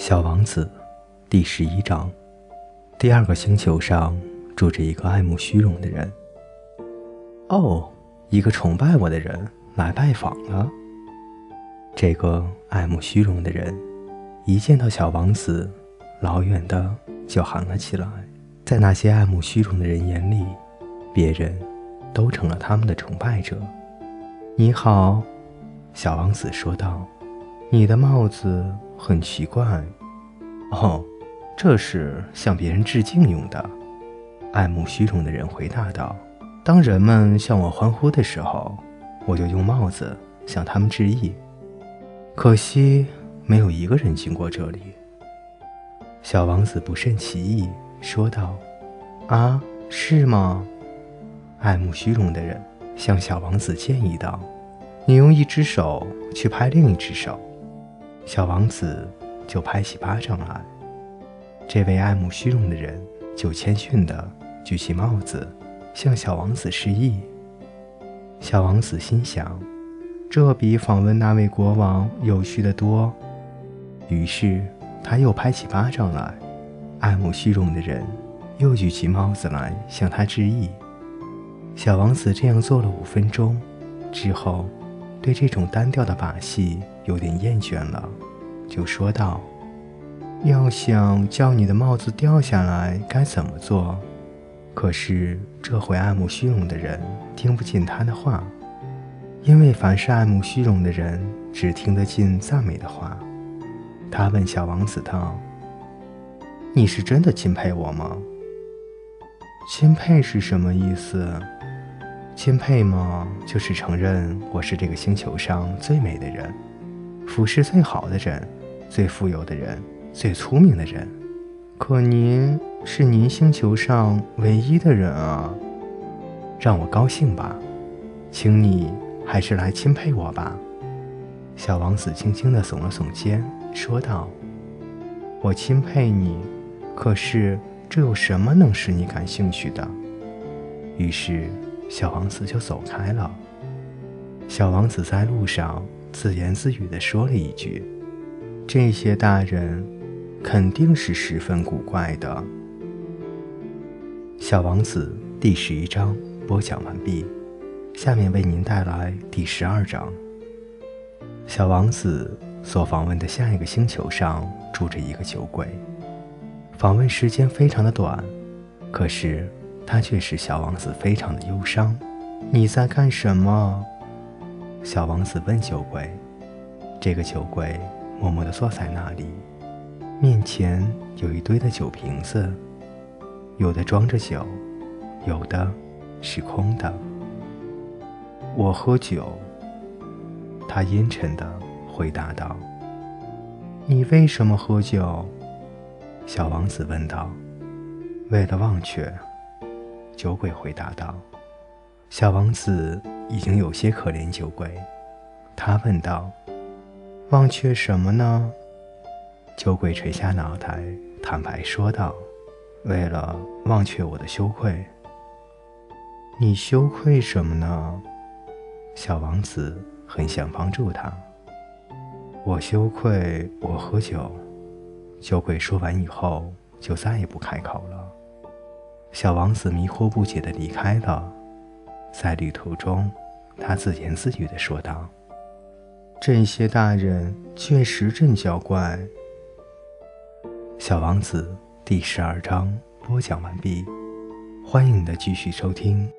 小王子，第十一章。第二个星球上住着一个爱慕虚荣的人。哦，一个崇拜我的人来拜访了。这个爱慕虚荣的人一见到小王子，老远的就喊了起来。在那些爱慕虚荣的人眼里，别人都成了他们的崇拜者。你好，小王子说道。你的帽子很奇怪。哦，这是向别人致敬用的。爱慕虚荣的人回答道：“当人们向我欢呼的时候，我就用帽子向他们致意。可惜没有一个人经过这里。”小王子不甚其意，说道：“啊，是吗？”爱慕虚荣的人向小王子建议道：“你用一只手去拍另一只手。”小王子。就拍起巴掌来，这位爱慕虚荣的人就谦逊地举起帽子，向小王子示意。小王子心想，这比访问那位国王有趣的多。于是他又拍起巴掌来，爱慕虚荣的人又举起帽子来向他致意。小王子这样做了五分钟之后，对这种单调的把戏有点厌倦了。就说道：“要想叫你的帽子掉下来，该怎么做？”可是这回爱慕虚荣的人听不进他的话，因为凡是爱慕虚荣的人只听得进赞美的话。他问小王子道：“你是真的钦佩我吗？”“钦佩是什么意思？”“钦佩吗，就是承认我是这个星球上最美的人，服饰最好的人。”最富有的人，最聪明的人，可您是您星球上唯一的人啊！让我高兴吧，请你还是来钦佩我吧。小王子轻轻地耸了耸肩，说道：“我钦佩你，可是这有什么能使你感兴趣的？”于是，小王子就走开了。小王子在路上自言自语地说了一句。这些大人肯定是十分古怪的。小王子第十一章播讲完毕，下面为您带来第十二章。小王子所访问的下一个星球上住着一个酒鬼，访问时间非常的短，可是他却使小王子非常的忧伤。你在干什么？小王子问酒鬼。这个酒鬼。默默地坐在那里，面前有一堆的酒瓶子，有的装着酒，有的是空的。我喝酒，他阴沉地回答道。你为什么喝酒？小王子问道。为了忘却，酒鬼回答道。小王子已经有些可怜酒鬼，他问道。忘却什么呢？酒鬼垂下脑袋，坦白说道：“为了忘却我的羞愧。”你羞愧什么呢？小王子很想帮助他。我羞愧，我喝酒。酒鬼说完以后，就再也不开口了。小王子迷惑不解的离开了。在旅途中，他自言自语的说道。这些大人确实真娇怪。小王子第十二章播讲完毕，欢迎你的继续收听。